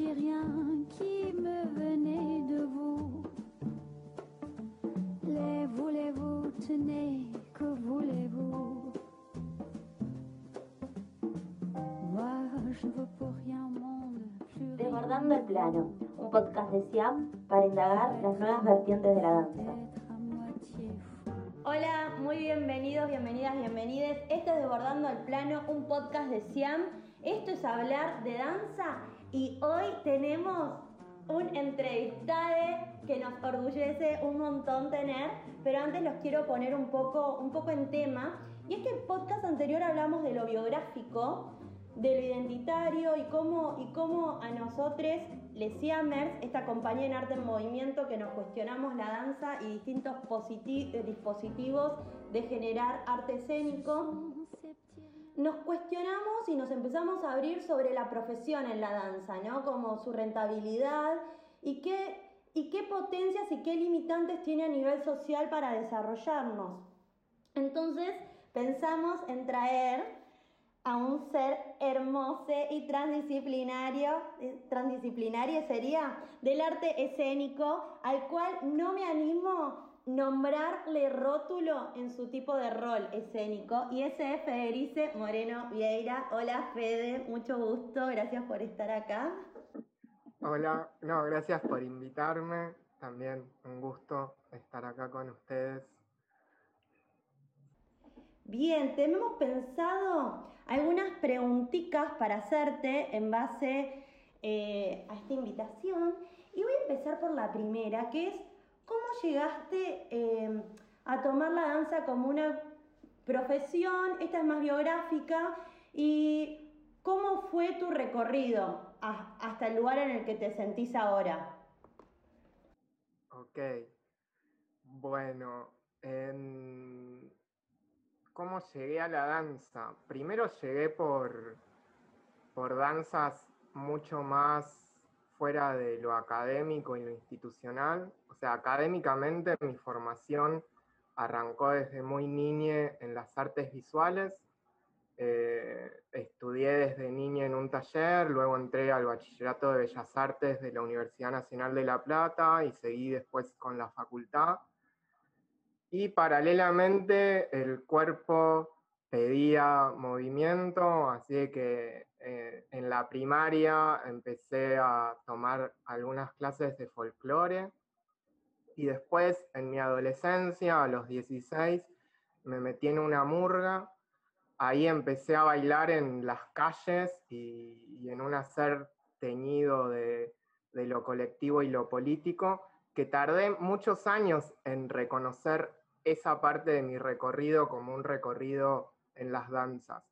qui me venait de vous. Les voulez-vous, tenez, que voulez-vous Moi, je ne veux pour rien au monde plus rien Desbordando el plano, un podcast de Siam para indagar las nuevas vertientes de la danza. Hola, muy bienvenidos, bienvenidas, bienvenides. Esto es Desbordando el Plano, un podcast de Siam. Esto es hablar de danza y hoy tenemos un entrevistado que nos orgullece un montón tener, pero antes los quiero poner un poco, un poco en tema. Y es que el podcast anterior hablamos de lo biográfico, de lo identitario y cómo, y cómo a nosotros, les Siamers, esta compañía en arte en movimiento que nos cuestionamos la danza y distintos positi- dispositivos de generar arte escénico, nos cuestionamos y nos empezamos a abrir sobre la profesión en la danza, ¿no? Como su rentabilidad y qué, y qué potencias y qué limitantes tiene a nivel social para desarrollarnos. Entonces pensamos en traer a un ser hermoso y transdisciplinario, eh, transdisciplinario sería, del arte escénico, al cual no me animo nombrarle rótulo en su tipo de rol escénico, y ese es Federice Moreno Vieira. Hola Fede, mucho gusto, gracias por estar acá. Hola, no, gracias por invitarme. También un gusto estar acá con ustedes. Bien, tenemos pensado algunas preguntitas para hacerte en base eh, a esta invitación. Y voy a empezar por la primera, que es cómo llegaste eh, a tomar la danza como una profesión, esta es más biográfica, y cómo fue tu recorrido hasta el lugar en el que te sentís ahora. Ok. Bueno, en- ¿cómo llegué a la danza? Primero llegué por, por danzas mucho más fuera de lo académico y lo institucional. O sea, académicamente mi formación arrancó desde muy niñe en las artes visuales. Eh, estudié desde niña en un taller, luego entré al Bachillerato de Bellas Artes de la Universidad Nacional de La Plata y seguí después con la facultad. Y paralelamente el cuerpo pedía movimiento, así que eh, en la primaria empecé a tomar algunas clases de folclore y después en mi adolescencia, a los 16, me metí en una murga ahí empecé a bailar en las calles y, en un hacer teñido de lo colectivo y lo político, que tardé muchos años en reconocer esa parte de mi recorrido como un recorrido en las danzas.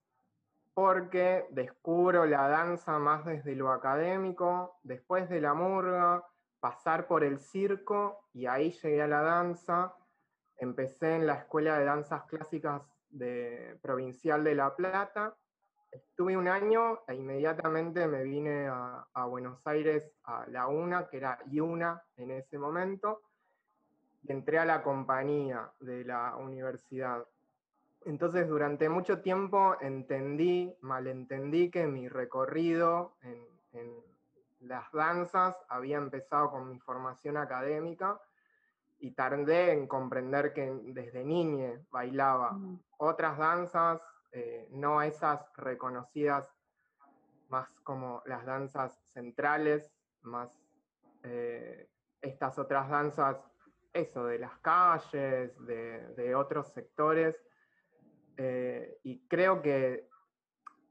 Porque descubro la danza más desde lo académico, después de la murga, pasar por el circo y ahí llegué a la danza. Empecé en la Escuela de Danzas Clásicas de, Provincial de La Plata. Estuve un año e inmediatamente me vine a, a Buenos Aires a la UNA, que era IUNA en ese momento, y entré a la compañía de la universidad. Entonces, durante mucho tiempo entendí, malentendí que mi recorrido en, en las danzas había empezado con mi formación académica y tardé en comprender que desde niñe bailaba otras danzas, eh, no esas reconocidas más como las danzas centrales, más eh, estas otras danzas, eso, de las calles, de, de otros sectores. Eh, y creo que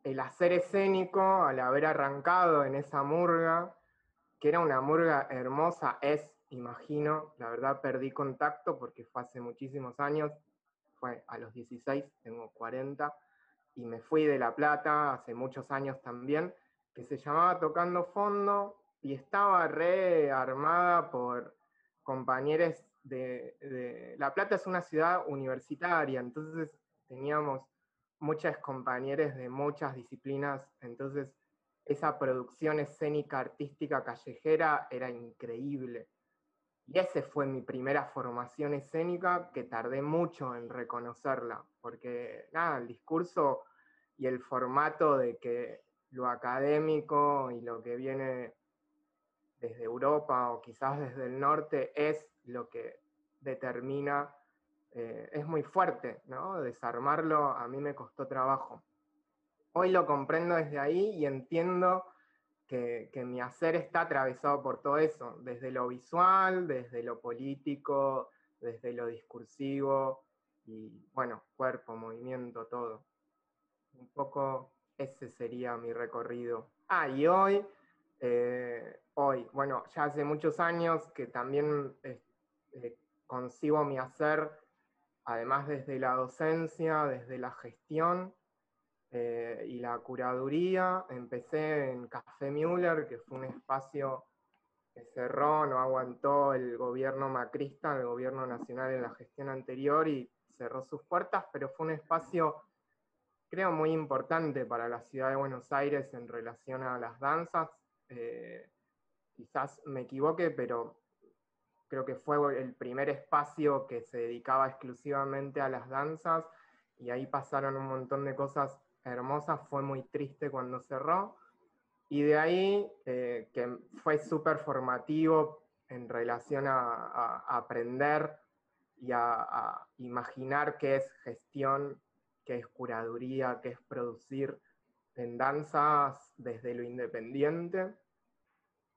el hacer escénico, al haber arrancado en esa murga, que era una murga hermosa, es, imagino, la verdad perdí contacto porque fue hace muchísimos años, fue a los 16, tengo 40, y me fui de La Plata hace muchos años también, que se llamaba Tocando Fondo y estaba rearmada por compañeros de, de... La Plata es una ciudad universitaria, entonces teníamos muchas compañeras de muchas disciplinas, entonces esa producción escénica artística callejera era increíble. Y esa fue mi primera formación escénica que tardé mucho en reconocerla, porque nada, el discurso y el formato de que lo académico y lo que viene desde Europa o quizás desde el norte es lo que determina, eh, es muy fuerte, ¿no? Desarmarlo a mí me costó trabajo. Hoy lo comprendo desde ahí y entiendo que, que, mi hacer está atravesado por todo eso, desde lo visual, desde lo político, desde lo discursivo y, bueno, cuerpo, movimiento, todo. Un poco ese sería mi recorrido. Ah, y hoy, eh, hoy, bueno, ya hace muchos años que también eh, eh, concibo mi hacer, además desde la docencia, desde la gestión y la curaduría. Empecé en Café Müller, que fue un espacio que cerró, no aguantó el gobierno macrista, el gobierno nacional en la gestión anterior y cerró sus puertas, pero fue un espacio creo muy importante para la ciudad de Buenos Aires en relación a las danzas. Eh, quizás me equivoque, pero creo que fue el primer espacio que se dedicaba exclusivamente a las danzas y ahí pasaron un montón de cosas hermosas, fue muy triste cuando cerró. Y de ahí, eh, que fue súper formativo en relación a, aprender y a, imaginar qué es gestión qué es curaduría, qué es producir en danzas desde lo independiente.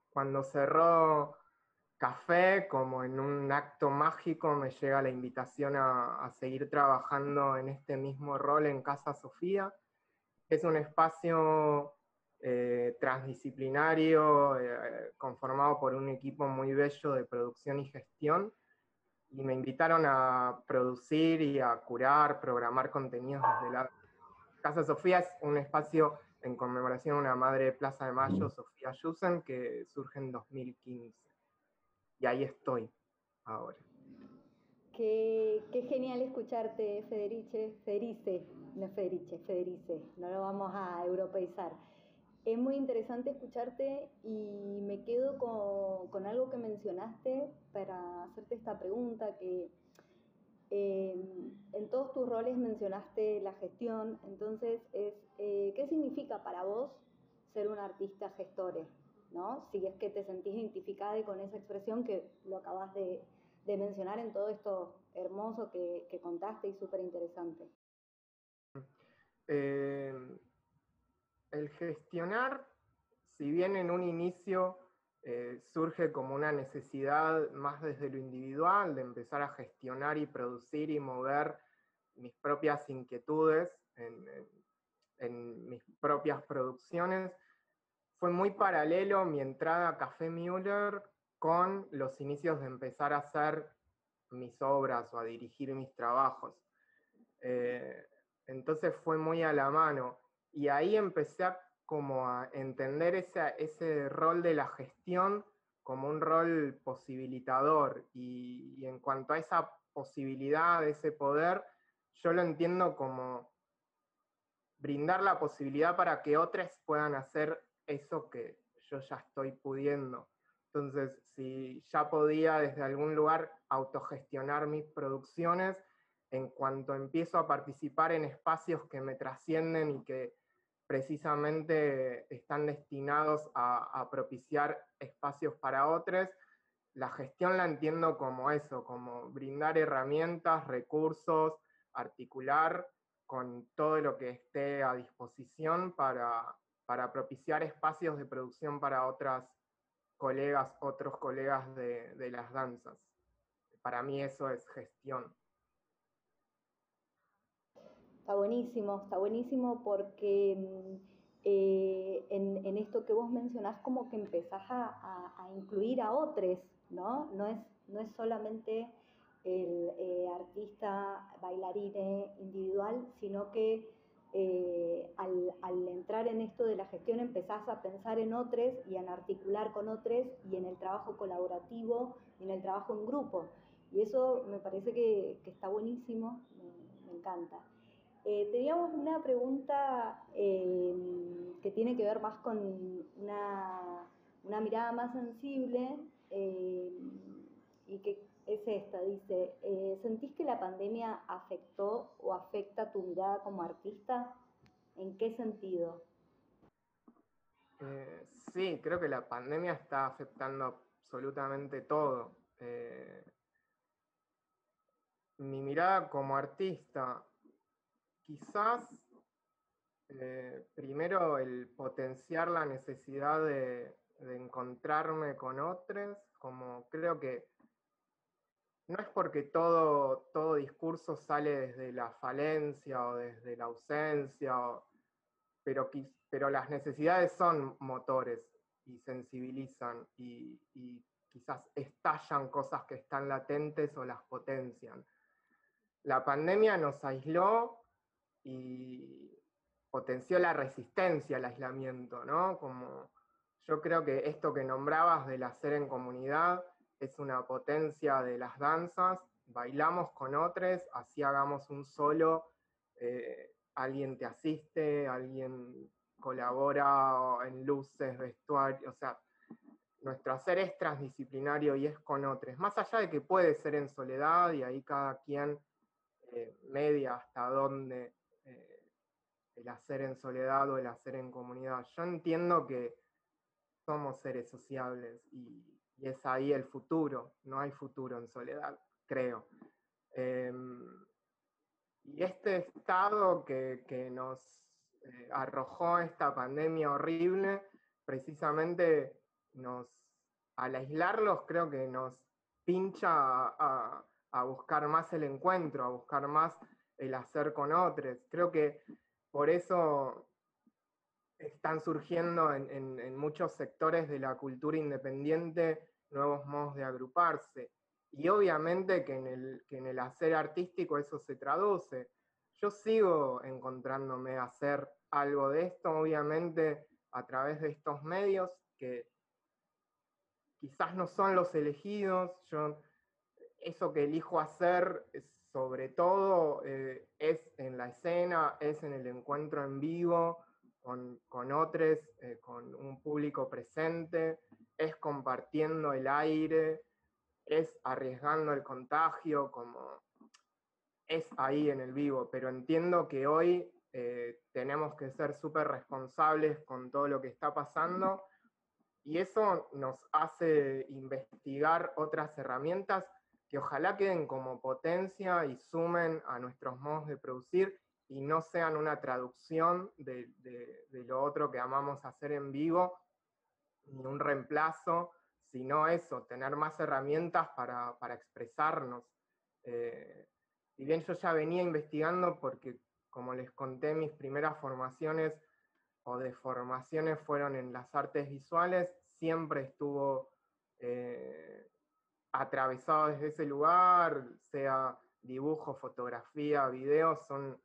Cuando cerró Café, como en un acto mágico, me llega la invitación a, seguir trabajando en este mismo rol en Casa Sofía. Es un espacio eh, transdisciplinario, eh, conformado por un equipo muy bello de producción y gestión, y me invitaron a producir y a curar, programar contenidos desde la Casa Sofía. Es un espacio en conmemoración a una madre de Plaza de Mayo, Sofía Yusen, que surge en 2015. Y ahí estoy ahora. Qué, qué genial escucharte, Federice, Federice, no Federice, Federice, no lo vamos a europeizar. Es muy interesante escucharte y me quedo con, algo que mencionaste para hacerte esta pregunta, que eh, en todos tus roles mencionaste la gestión, entonces es, eh, ¿qué significa para vos ser un artista gestore? ¿No? Si es que te sentís identificada con esa expresión que lo acabas de, mencionar en todo esto hermoso que, contaste y súper interesante. Eh, el gestionar, si bien en un inicio eh, surge como una necesidad más desde lo individual, de empezar a gestionar y producir y mover mis propias inquietudes en, mis propias producciones, fue muy paralelo mi entrada a Café Müller con los inicios de empezar a hacer mis obras o a dirigir mis trabajos. Eh, entonces fue muy a la mano. Y ahí empecé a, como a entender ese rol de la gestión como un rol posibilitador. Y, en cuanto a esa posibilidad, ese poder, yo lo entiendo como brindar la posibilidad para que otros puedan hacer eso que yo ya estoy pudiendo. Entonces, si ya podía desde algún lugar autogestionar mis producciones, en cuanto empiezo a participar en espacios que me trascienden y que precisamente están destinados a, propiciar espacios para otros. La gestión la entiendo como eso, como brindar herramientas, recursos, articular con todo lo que esté a disposición para, propiciar espacios de producción para otras colegas, otros colegas de las danzas. Para mí eso es gestión. Está buenísimo, está buenísimo porque mm, eh, en, esto que vos mencionás como que empezás a, incluir a otros, ¿no? No es, no es solamente el eh, artista bailarine individual, sino que eh, al, entrar en esto de la gestión empezás a pensar en otros y en articular con otros y en el trabajo colaborativo y en el trabajo en grupo. Y eso me parece que, está buenísimo, me encanta. Eh, teníamos una pregunta eh, que tiene que ver más con una, mirada más sensible y que es esta, dice, ¿sentís que la pandemia afectó o afecta tu mirada como artista? ¿En qué sentido? Eh, sí, creo que la pandemia está afectando absolutamente todo. Eh, mi mirada como artista, quizás eh, primero el potenciar la necesidad de, de encontrarme con otros, como creo que no es porque todo, todo discurso sale desde la falencia o desde la ausencia, pero, las necesidades son motores y sensibilizan y, y quizás estallan cosas que están latentes o las potencian. La pandemia nos aisló y potenció la resistencia al aislamiento, ¿no? Como yo creo que esto que nombrabas del hacer en comunidad es una potencia de las danzas, bailamos con otros, así hagamos un solo, eh, alguien te asiste, alguien colabora en luces, vestuario, o sea, nuestro hacer es transdisciplinario y es con otros, más allá de que puede ser en soledad y ahí cada quien eh, media hasta dónde eh, el hacer en soledad o el hacer en comunidad. Yo entiendo que somos seres sociables y, y es ahí el futuro, no hay futuro en soledad, creo. Em, y este estado que, que nos eh, arrojó esta pandemia horrible, precisamente nos, al aislarlos, creo que nos pincha a, a, buscar más el encuentro, a buscar más el hacer con otros. Creo que por eso están surgiendo en, en, en, muchos sectores de la cultura independiente nuevos modos de agruparse. Y obviamente que en, el, que en el hacer artístico eso se traduce. Yo sigo encontrándome a hacer algo de esto, obviamente a través de estos medios que quizás no son los elegidos. Yo, eso que elijo hacer, sobre todo, eh, es en la escena, es en el encuentro en vivo, con, con otros, eh, con un público presente, es compartiendo el aire, es arriesgando el contagio, como es ahí en el vivo, pero entiendo que hoy eh, tenemos que ser súper responsables con todo lo que está pasando y eso nos hace investigar otras herramientas que ojalá queden como potencia y sumen a nuestros modos de producir y no sean una traducción de, de, de, lo otro que amamos hacer en vivo, ni un reemplazo, sino eso, tener más herramientas para, para expresarnos. Eh, si bien yo ya venía investigando porque, como les conté, mis primeras formaciones o deformaciones fueron en las artes visuales, siempre estuvo eh, atravesado desde ese lugar, sea dibujo, fotografía, video, son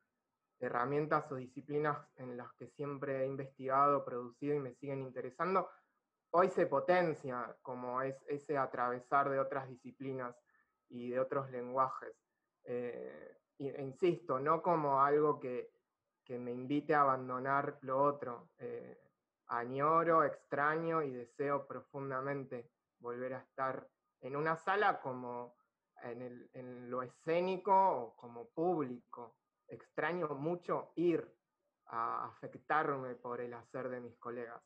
herramientas o disciplinas en las que siempre he investigado, producido y me siguen interesando, hoy se potencia como es ese atravesar de otras disciplinas y de otros lenguajes. Eh, e insisto, no como algo que, que, me invite a abandonar lo otro. Eh, añoro, extraño y deseo profundamente volver a estar en una sala como en, el, en lo escénico o como público extraño mucho ir a afectarme por el hacer de mis colegas.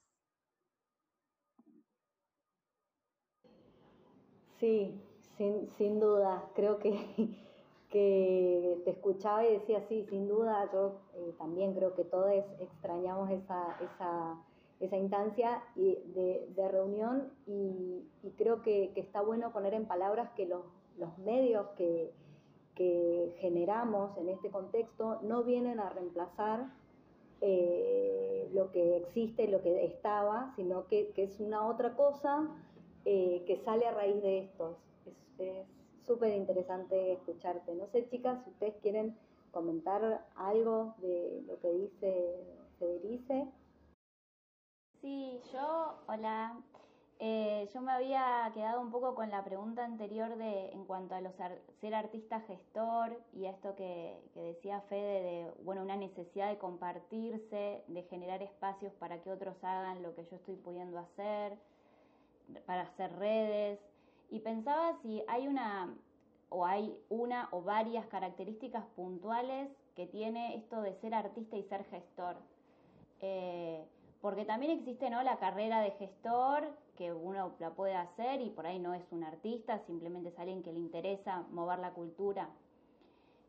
Sí, sin, sin duda. Creo que, que, te escuchaba y decía, sí, sin duda, yo eh, también creo que todos extrañamos esa, esa, esa instancia de, de reunión y, creo que, que, está bueno poner en palabras que los, los medios que, que generamos en este contexto no vienen a reemplazar eh, lo que existe, lo que estaba, sino que, que es una otra cosa eh, que sale a raíz de esto. Es súper interesante escucharte. No sé, chicas, si ustedes quieren comentar algo de lo que dice Federice. Sí, yo, hola, eh, yo me había quedado un poco con la pregunta anterior de en cuanto a los ar ser artista gestor y a esto que, que, decía Fede de bueno una necesidad de compartirse, de generar espacios para que otros hagan lo que yo estoy pudiendo hacer, para hacer redes. Y pensaba si hay una o hay una o varias características puntuales que tiene esto de ser artista y ser gestor. Eh, porque también existe ¿no? la carrera de gestor, que uno la puede hacer y por ahí no es un artista, simplemente es alguien que le interesa mover la cultura.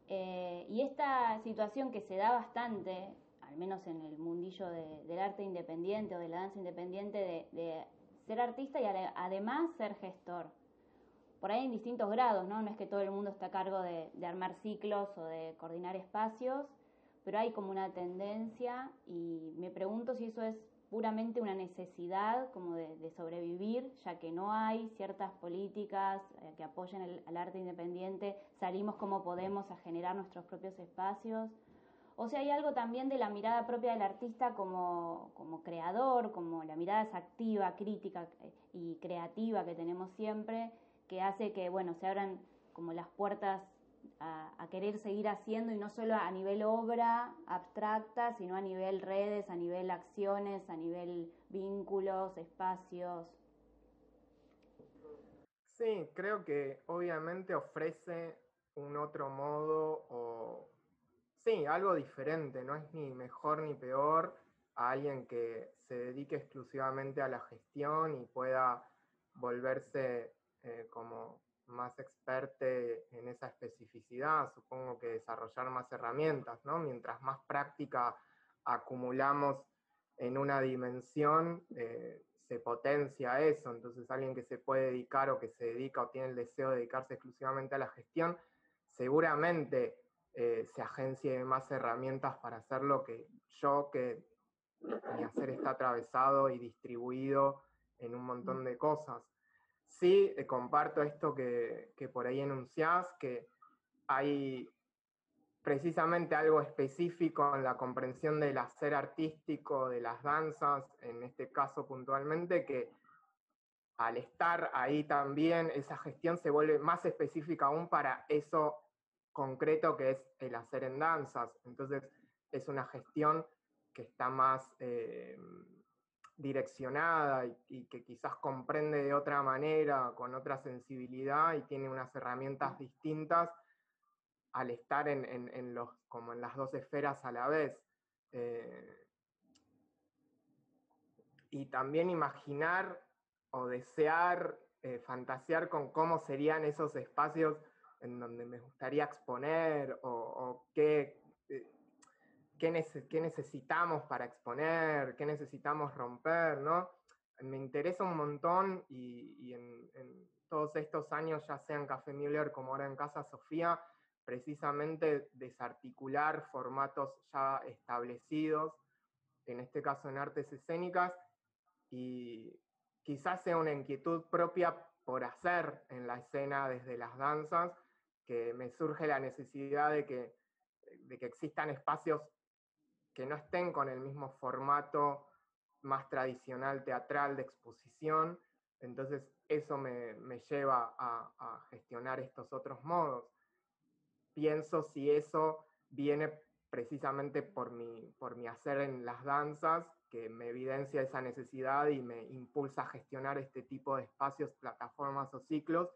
Eh, y esta situación que se da bastante, al menos en el mundillo del arte independiente o de la danza independiente, de, ser artista y además ser gestor. Por ahí en distintos grados, ¿no? No es que todo el mundo está a cargo de armar ciclos o de coordinar espacios, pero hay como una tendencia y me pregunto si eso es puramente una necesidad como de, sobrevivir, ya que no hay ciertas políticas eh, que apoyen el, al arte independiente, salimos como podemos a generar nuestros propios espacios. O sea, hay algo también de la mirada propia del artista como, como creador, como la mirada activa, crítica eh, y creativa que tenemos siempre, que hace que, bueno, se abran como las puertas a, querer seguir haciendo y no solo a nivel obra abstracta, sino a nivel redes, a nivel acciones, a nivel vínculos, espacios. Sí, creo que obviamente ofrece un otro modo o, sí, algo diferente, no es ni mejor ni peor a alguien que se dedique exclusivamente a la gestión y pueda volverse eh, como más experte en esa especificidad, supongo que desarrollar más herramientas, ¿no? Mientras más práctica acumulamos en una dimensión, eh, se potencia eso. Entonces alguien que se puede dedicar o que se dedica o tiene el deseo de dedicarse exclusivamente a la gestión, seguramente eh, se agencie más herramientas para hacer lo que yo, que mi hacer está atravesado y distribuido en un montón de cosas. Sí eh, comparto esto que, por ahí enunciás, que hay precisamente algo específico en la comprensión del hacer artístico, de las danzas, en este caso puntualmente, que al estar ahí también, esa gestión se vuelve más específica aún para eso concreto que es el hacer en danzas. Entonces, es una gestión que está más... Eh, direccionada y, que quizás comprende de otra manera, con otra sensibilidad y tiene unas herramientas distintas al estar en, los, como en las dos esferas a la vez. Eh, y también imaginar o desear, eh, fantasear con cómo serían esos espacios en donde me gustaría exponer o, o qué qué, necesitamos para exponer, qué necesitamos romper, ¿no? Me interesa un montón y, en, todos estos años, ya sea en Café Müller como ahora en Casa Sofía, precisamente desarticular formatos ya establecidos, en este caso en artes escénicas, y quizás sea una inquietud propia por hacer en la escena desde las danzas, me surge la necesidad de que, de que existan espacios que no estén con el mismo formato más tradicional teatral de exposición. Entonces eso me, lleva a, gestionar estos otros modos. Pienso si eso viene precisamente por mi, por mi hacer en las danzas, que me evidencia esa necesidad y me impulsa a gestionar este tipo de espacios, plataformas o ciclos.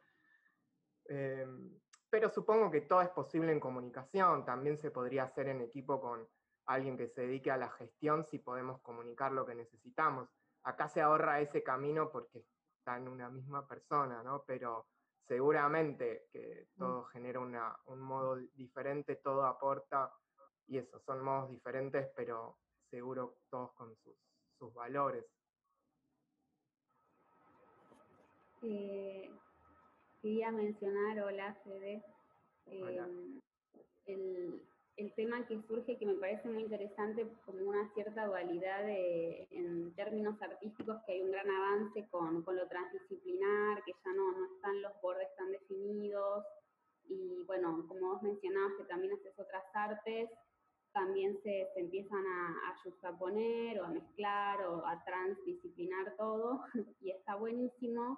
Em, pero supongo que todo es posible en comunicación, también se podría hacer en equipo con, alguien que se dedique a la gestión si podemos comunicar lo que necesitamos. Acá se ahorra ese camino porque está en una misma persona, ¿no? Pero seguramente que mm. todo genera un modo diferente, todo aporta, y eso, son modos diferentes, pero seguro todos con sus, valores. Eh, quería mencionar, hola Fede, em, el, el tema que surge que me parece muy interesante como una cierta dualidad en términos artísticos, que hay un gran avance con, lo transdisciplinar, que ya no, no, están los bordes tan definidos, y bueno, como vos mencionabas que también haces otras artes, también se, empiezan a, a poner o a mezclar o a transdisciplinar todo, y está buenísimo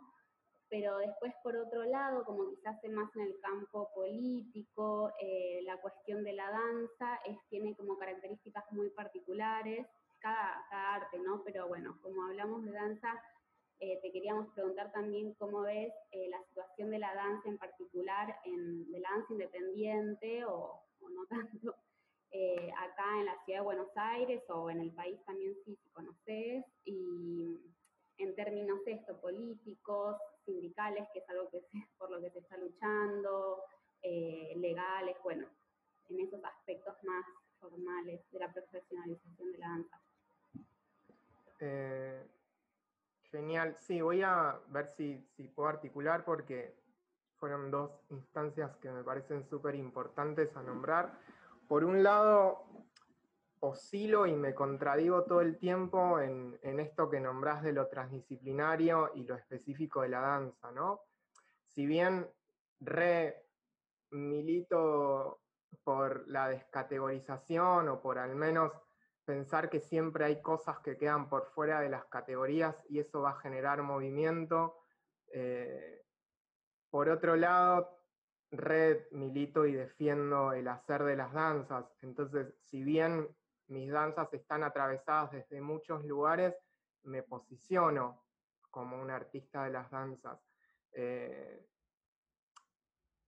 pero después por otro lado, como quizás más en el campo político, eh, la cuestión de la danza tiene como características muy particulares, cada, arte, ¿no? Pero bueno, como hablamos de danza, eh, te queríamos preguntar también cómo ves eh, la situación de la danza en particular, en, de la danza independiente o, no tanto, acá en la ciudad de Buenos Aires o en el país también sí, si conoces, y en términos esto, políticos, sindicales, que es algo que por lo que se está luchando, eh, legales, bueno, en esos aspectos más formales de la profesionalización de la danza. Eh, genial, sí, voy a ver si, si puedo articular porque fueron dos instancias que me parecen súper importantes a nombrar. Por un lado, oscilo y me contradigo todo el tiempo en, esto que nombrás de lo transdisciplinario y lo específico de la danza, ¿no? Si bien re milito por la descategorización o por al menos pensar que siempre hay cosas que quedan por fuera de las categorías y eso va a generar movimiento. Eh, por otro lado, red milito y defiendo el hacer de las danzas. Entonces, si bien mis danzas están atravesadas desde muchos lugares, me posiciono como un artista de las danzas. Eh,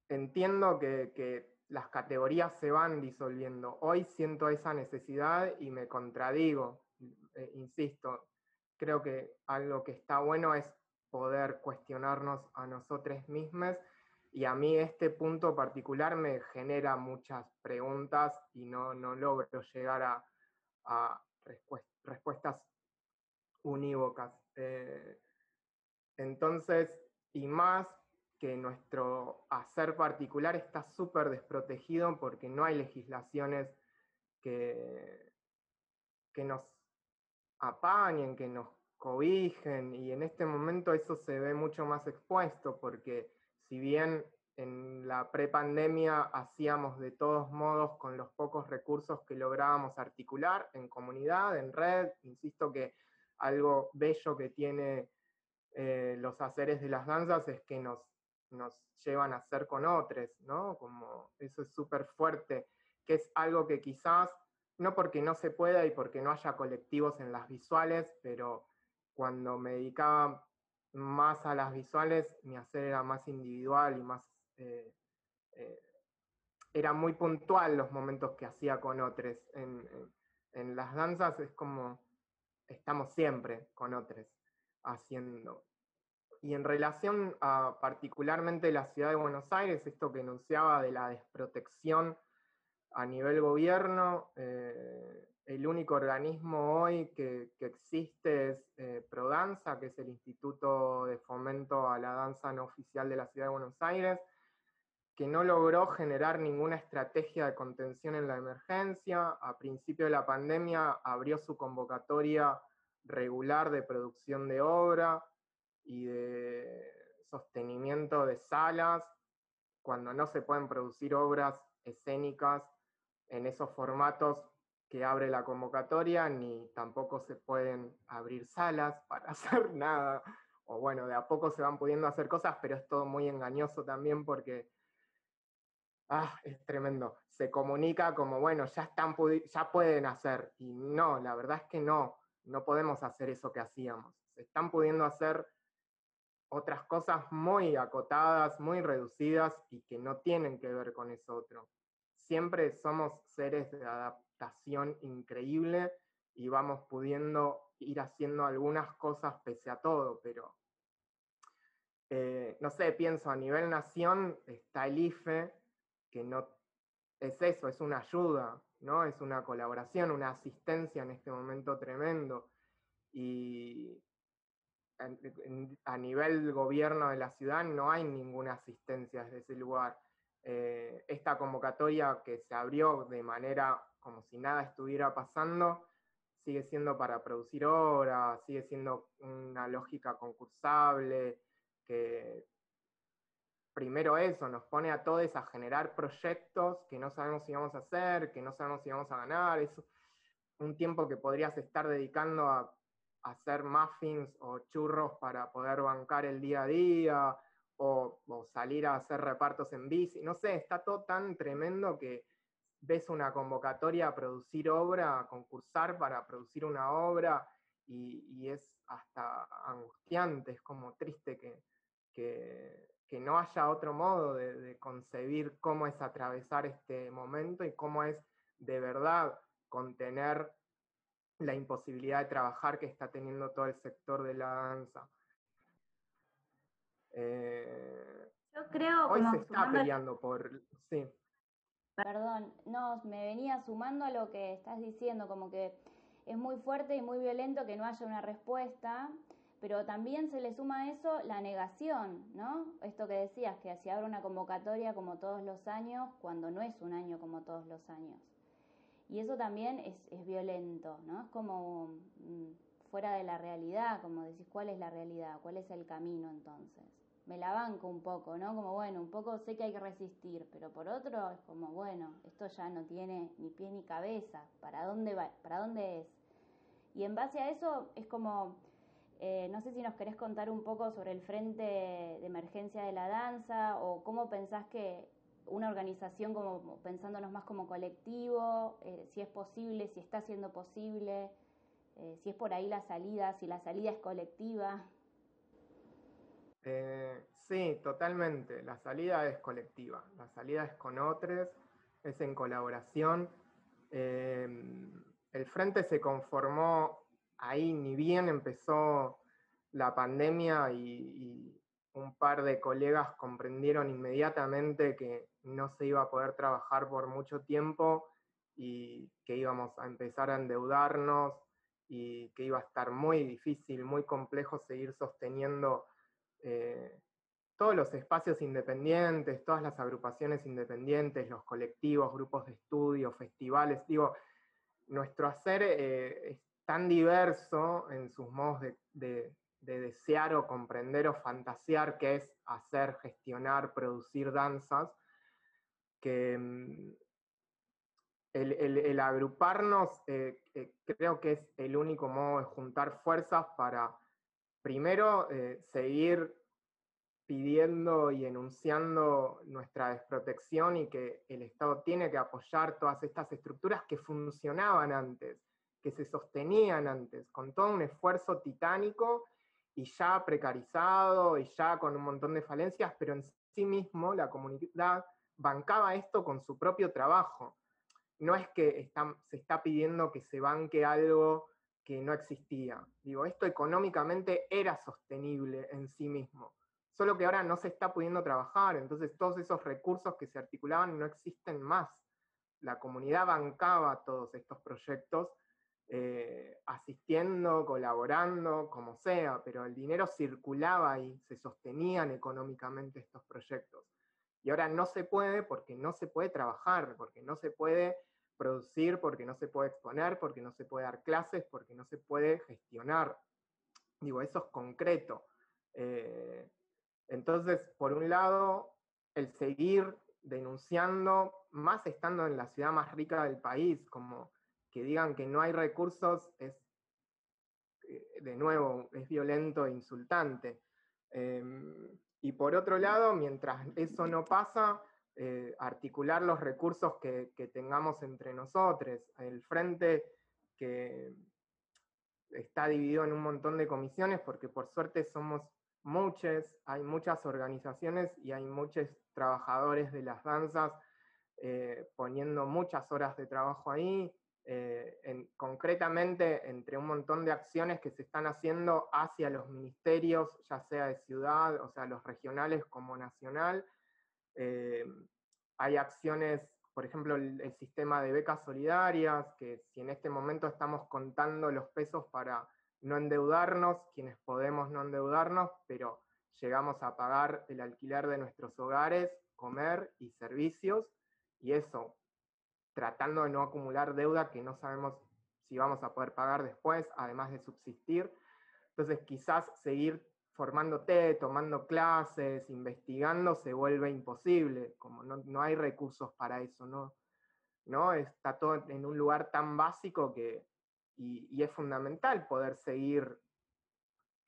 entiendo que, las categorías se van disolviendo. Hoy siento esa necesidad y me contradigo, eh, insisto. Creo que algo que está bueno es poder cuestionarnos a nosotros mismos y a mí este punto particular me genera muchas preguntas y no, no logro llegar a, a respuestas unívocas. Eh, entonces, y más que nuestro hacer particular está súper desprotegido porque no hay legislaciones que, que nos apañen, que nos cobijen, y en este momento eso se ve mucho más expuesto porque si bien en la prepandemia hacíamos de todos modos con los pocos recursos que lográbamos articular en comunidad, en red. Insisto que algo bello que tiene eh, los haceres de las danzas es que nos, nos llevan a hacer con otros, ¿no? Como eso es súper fuerte, que es algo que quizás, no porque no se pueda y porque no haya colectivos en las visuales, pero cuando me dedicaba más a las visuales, mi hacer era más individual y más eh, eh, era muy puntual los momentos que hacía con otros. En, las danzas es como estamos siempre con otros haciendo. Y en relación a particularmente la ciudad de Buenos Aires, esto que enunciaba de la desprotección a nivel gobierno, eh, el único organismo hoy que, existe es Prodanza, que es el Instituto de Fomento a la Danza No Oficial de la Ciudad de Buenos Aires, que no logró generar ninguna estrategia de contención en la emergencia. A principio de la pandemia abrió su convocatoria regular de producción de obra y de sostenimiento de salas, cuando no se pueden producir obras escénicas en esos formatos que abre la convocatoria, ni tampoco se pueden abrir salas para hacer nada. O bueno, de a poco se van pudiendo hacer cosas, pero es todo muy engañoso también porque ah, es tremendo. Se comunica como, bueno, ya, están, ya pueden hacer. Y no, la verdad es que no, no podemos hacer eso que hacíamos. Se están pudiendo hacer otras cosas muy acotadas, muy reducidas y que no tienen que ver con eso otro. Siempre somos seres de adaptación increíble y vamos pudiendo ir haciendo algunas cosas pese a todo, pero eh, no sé, pienso a nivel nación está el IFE, que no es eso, es una ayuda, ¿no? Es una colaboración, una asistencia en este momento tremendo. Y a nivel gobierno de la ciudad no hay ninguna asistencia desde ese lugar. Eh, esta convocatoria que se abrió de manera como si nada estuviera pasando, sigue siendo para producir obras, sigue siendo una lógica concursable, que primero eso, nos pone a todos a generar proyectos que no sabemos si vamos a hacer, que no sabemos si vamos a ganar. Es un tiempo que podrías estar dedicando a, hacer muffins o churros para poder bancar el día a día, o, salir a hacer repartos en bici. No sé, está todo tan tremendo que ves una convocatoria a producir obra, a concursar para producir una obra, y, es hasta angustiante, es como triste que, que no haya otro modo de, concebir cómo es atravesar este momento y cómo es de verdad contener la imposibilidad de trabajar que está teniendo todo el sector de la danza. Eh, Yo creo hoy se está peleando por... Sí. Perdón, no, me venía sumando a lo que estás diciendo, como que es muy fuerte y muy violento que no haya una respuesta, pero también se le suma a eso la negación, ¿no? Esto que decías, que se abre una convocatoria como todos los años, cuando no es un año como todos los años. Y eso también es, es violento, ¿no? Es como mm, fuera de la realidad, como decís, ¿cuál es la realidad? ¿Cuál es el camino entonces? Me la banco un poco, ¿no? Como bueno, un poco sé que hay que resistir, pero por otro es como, bueno, esto ya no tiene ni pie ni cabeza, ¿para dónde va? ¿Para dónde es? Y en base a eso es como eh, no sé si nos querés contar un poco sobre el Frente de Emergencia de la Danza o cómo pensás que una organización, como pensándonos más como colectivo, eh, si es posible, si está siendo posible, eh, si es por ahí la salida, si la salida es colectiva. Sí, totalmente. La salida es colectiva. La salida es con otros, es en colaboración. el Frente se conformó ahí ni bien empezó la pandemia y, un par de colegas comprendieron inmediatamente que no se iba a poder trabajar por mucho tiempo y que íbamos a empezar a endeudarnos y que iba a estar muy difícil, muy complejo seguir sosteniendo eh, todos los espacios independientes, todas las agrupaciones independientes, los colectivos, grupos de estudio, festivales. Digo, nuestro hacer eh, tan diverso en sus modos de, desear o comprender o fantasear que es hacer, gestionar, producir danzas, que mm, el, agruparnos eh, creo que es el único modo de juntar fuerzas para, primero, eh, seguir pidiendo y enunciando nuestra desprotección y que el Estado tiene que apoyar todas estas estructuras que funcionaban antes que se sostenían antes, con todo un esfuerzo titánico y ya precarizado y ya con un montón de falencias, pero en sí mismo la comunidad bancaba esto con su propio trabajo. No es que se está pidiendo que se banque algo que no existía. Digo, esto económicamente era sostenible en sí mismo, solo que ahora no se está pudiendo trabajar, entonces todos esos recursos que se articulaban no existen más. La comunidad bancaba todos estos proyectos eh, asistiendo, colaborando, como sea, pero el dinero circulaba y se sostenían económicamente estos proyectos. Y ahora no se puede porque no se puede trabajar, porque no se puede producir, porque no se puede exponer, porque no se puede dar clases, porque no se puede gestionar. Digo, eso es concreto. Eh, entonces, por un lado, el seguir denunciando, más estando en la ciudad más rica del país, como que digan que no hay recursos es, eh, de nuevo, es violento e insultante. Em, y por otro lado, mientras eso no pasa, eh, articular los recursos que, tengamos entre nosotros. El frente que está dividido en un montón de comisiones, porque por suerte somos muchos, hay muchas organizaciones y hay muchos trabajadores de las danzas eh, poniendo muchas horas de trabajo ahí, eh, concretamente entre un montón de acciones que se están haciendo hacia los ministerios, ya sea de ciudad, o sea, los regionales como nacional. Eh, hay acciones, por ejemplo, el, sistema de becas solidarias, que si en este momento estamos contando los pesos para no endeudarnos, quienes podemos no endeudarnos, pero llegamos a pagar el alquiler de nuestros hogares, comer y servicios, y eso tratando de no acumular deuda que no sabemos si vamos a poder pagar después, además de subsistir. Entonces quizás seguir formándote, tomando clases, investigando, se vuelve imposible, como no, hay recursos para eso, ¿no? ¿no? Está todo en un lugar tan básico que, y, y es fundamental poder seguir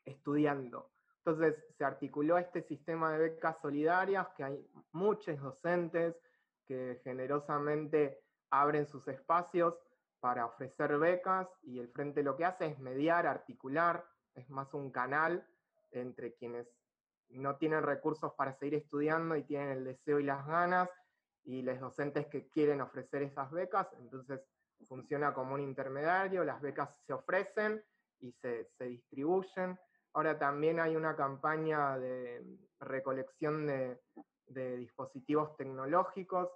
estudiando. Entonces se articuló este sistema de becas solidarias, que hay muchos docentes que generosamente abren sus espacios para ofrecer becas y el Frente lo que hace es mediar, articular, es más un canal entre quienes no tienen recursos para seguir estudiando y tienen el deseo y las ganas y los docentes que quieren ofrecer esas becas, entonces funciona como un intermediario, las becas se ofrecen y se, distribuyen. Ahora también hay una campaña de recolección de, dispositivos tecnológicos.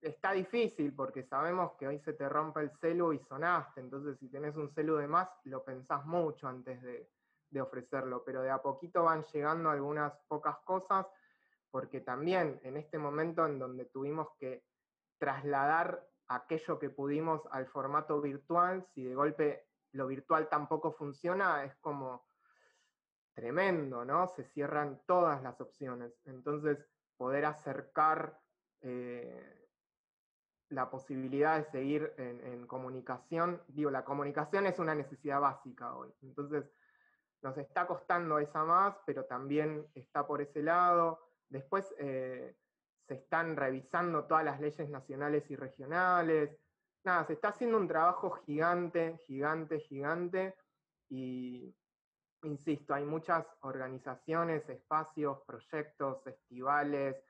está difícil porque sabemos que hoy se te rompe el celu y sonaste, entonces si tenés un celu de más, lo pensás mucho antes de, de ofrecerlo, pero de a poquito van llegando algunas pocas cosas porque también en este momento en donde tuvimos que trasladar aquello que pudimos al formato virtual, si de golpe lo virtual tampoco funciona, es como tremendo, ¿no? Se cierran todas las opciones. Entonces, poder acercar eh, la posibilidad de seguir en, en, comunicación, digo, la comunicación es una necesidad básica hoy. Entonces, nos está costando esa más, pero también está por ese lado Después eh, se están revisando todas las leyes nacionales y regionales. Nada, se está haciendo un trabajo gigante, gigante, gigante. Y, insisto, hay muchas organizaciones, espacios, proyectos, festivales,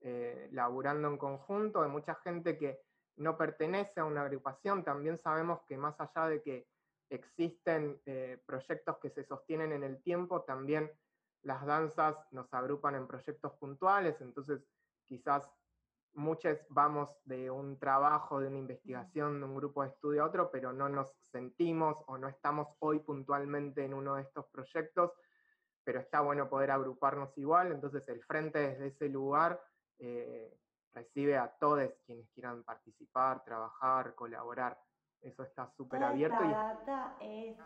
eh, laburando en conjunto. Hay mucha gente que no pertenece a una agrupación. También sabemos que más allá de que existen eh, proyectos que se sostienen en el tiempo, también las danzas nos agrupan en proyectos puntuales, entonces quizás muchos vamos de un trabajo, de una investigación, de un grupo de estudio a otro, pero no nos sentimos o no estamos hoy puntualmente en uno de estos proyectos, pero está bueno poder agruparnos igual, entonces el frente desde ese lugar eh, recibe a todos quienes quieran participar, trabajar, colaborar. Eso está súper abierto. Esta data es,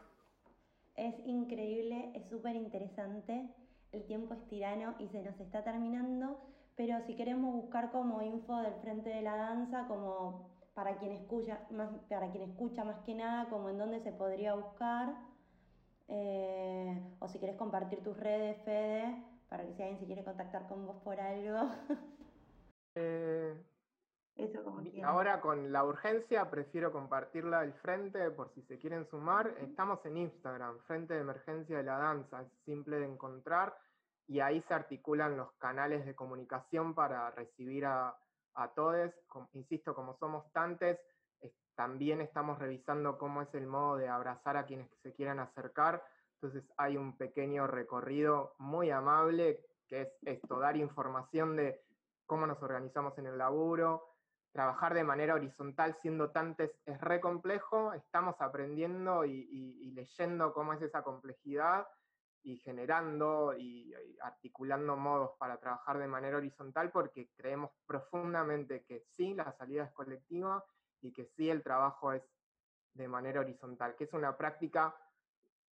es increíble, es súper interesante el tiempo es tirano y se nos está terminando, pero si queremos buscar como info del frente de la danza, como para quien escucha más, para quien escucha más que nada, como en dónde se podría buscar, eh, o si querés compartir tus redes, Fede, para que si alguien se quiere contactar con vos por algo. Eh, Eso como ahora con la urgencia prefiero compartirla al frente por si se quieren sumar. Estamos en Instagram, Frente de Emergencia de la Danza, es simple de encontrar y ahí se articulan los canales de comunicación para recibir a, todos. insisto, como somos tantos, también estamos revisando cómo es el modo de abrazar a quienes se quieran acercar. Entonces hay un pequeño recorrido muy amable que es esto, dar información de cómo nos organizamos en el laburo, trabajar de manera horizontal siendo tantes es re complejo, estamos aprendiendo y, leyendo cómo es esa complejidad y generando y, articulando modos para trabajar de manera horizontal porque creemos profundamente que sí, la salida es colectiva y que sí, el trabajo es de manera horizontal, que es una práctica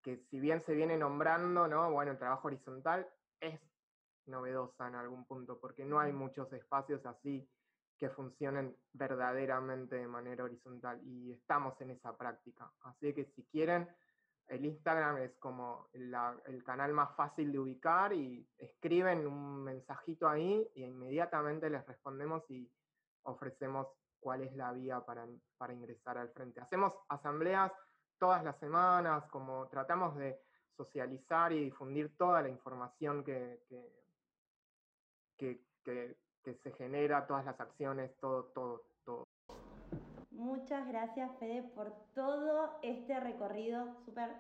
que si bien se viene nombrando, ¿no? Bueno, el trabajo horizontal es novedosa en algún punto, porque no hay muchos espacios así que funcionen verdaderamente de manera horizontal y estamos en esa práctica. Así que si quieren, el Instagram es como el canal más fácil de ubicar y escriben un mensajito ahí y inmediatamente les respondemos y ofrecemos cuál es la vía para, para ingresar al frente. Hacemos asambleas todas las semanas, como tratamos de socializar y difundir toda la información que, que, que, que se genera, todas las acciones, todo, todo, todo. Muchas gracias, Fede, por todo este recorrido súper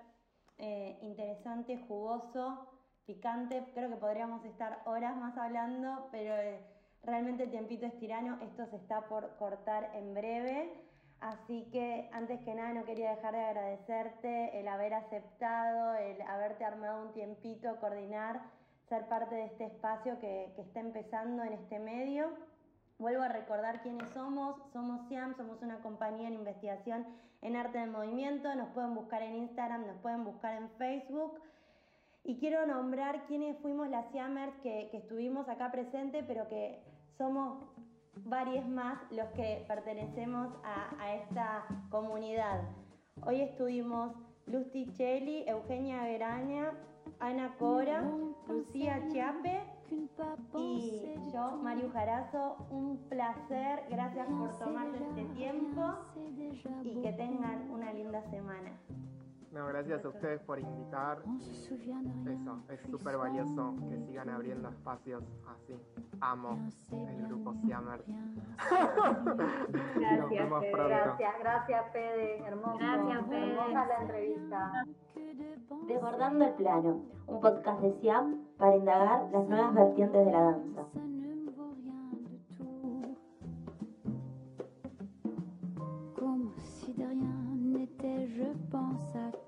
eh, interesante, jugoso, picante. Creo que podríamos estar horas más hablando, pero eh, realmente el tiempito es tirano. Esto se está por cortar en breve. Así que antes que nada no quería dejar de agradecerte el haber aceptado, el haberte armado un tiempito, coordinar ser parte de este espacio que, está empezando en este medio. Vuelvo a recordar quiénes somos. Somos SIAM, somos una compañía en investigación en arte de movimiento. Nos pueden buscar en Instagram, nos pueden buscar en Facebook. Y quiero nombrar quiénes fuimos las SIAMers que, estuvimos acá presentes, pero que somos varios más los que pertenecemos a, esta comunidad. Hoy estuvimos Luz Tichelli, Eugenia Veraña, Ana Cora, Lucía Chiape y yo, Mario Jarazo. Un placer, gracias por tomarse este tiempo y que tengan una linda semana. No, gracias a ustedes por invitar. Eso, es súper valioso que sigan abriendo espacios así. Amo el grupo Siamer. Gracias, Fede. Gracias, gracias Fede, hermoso. Gracias, Fede. Hermosa la entrevista. Desbordando el plano, un podcast de Siam para indagar las nuevas vertientes de la danza. Comme si de rien n'était, je pense à.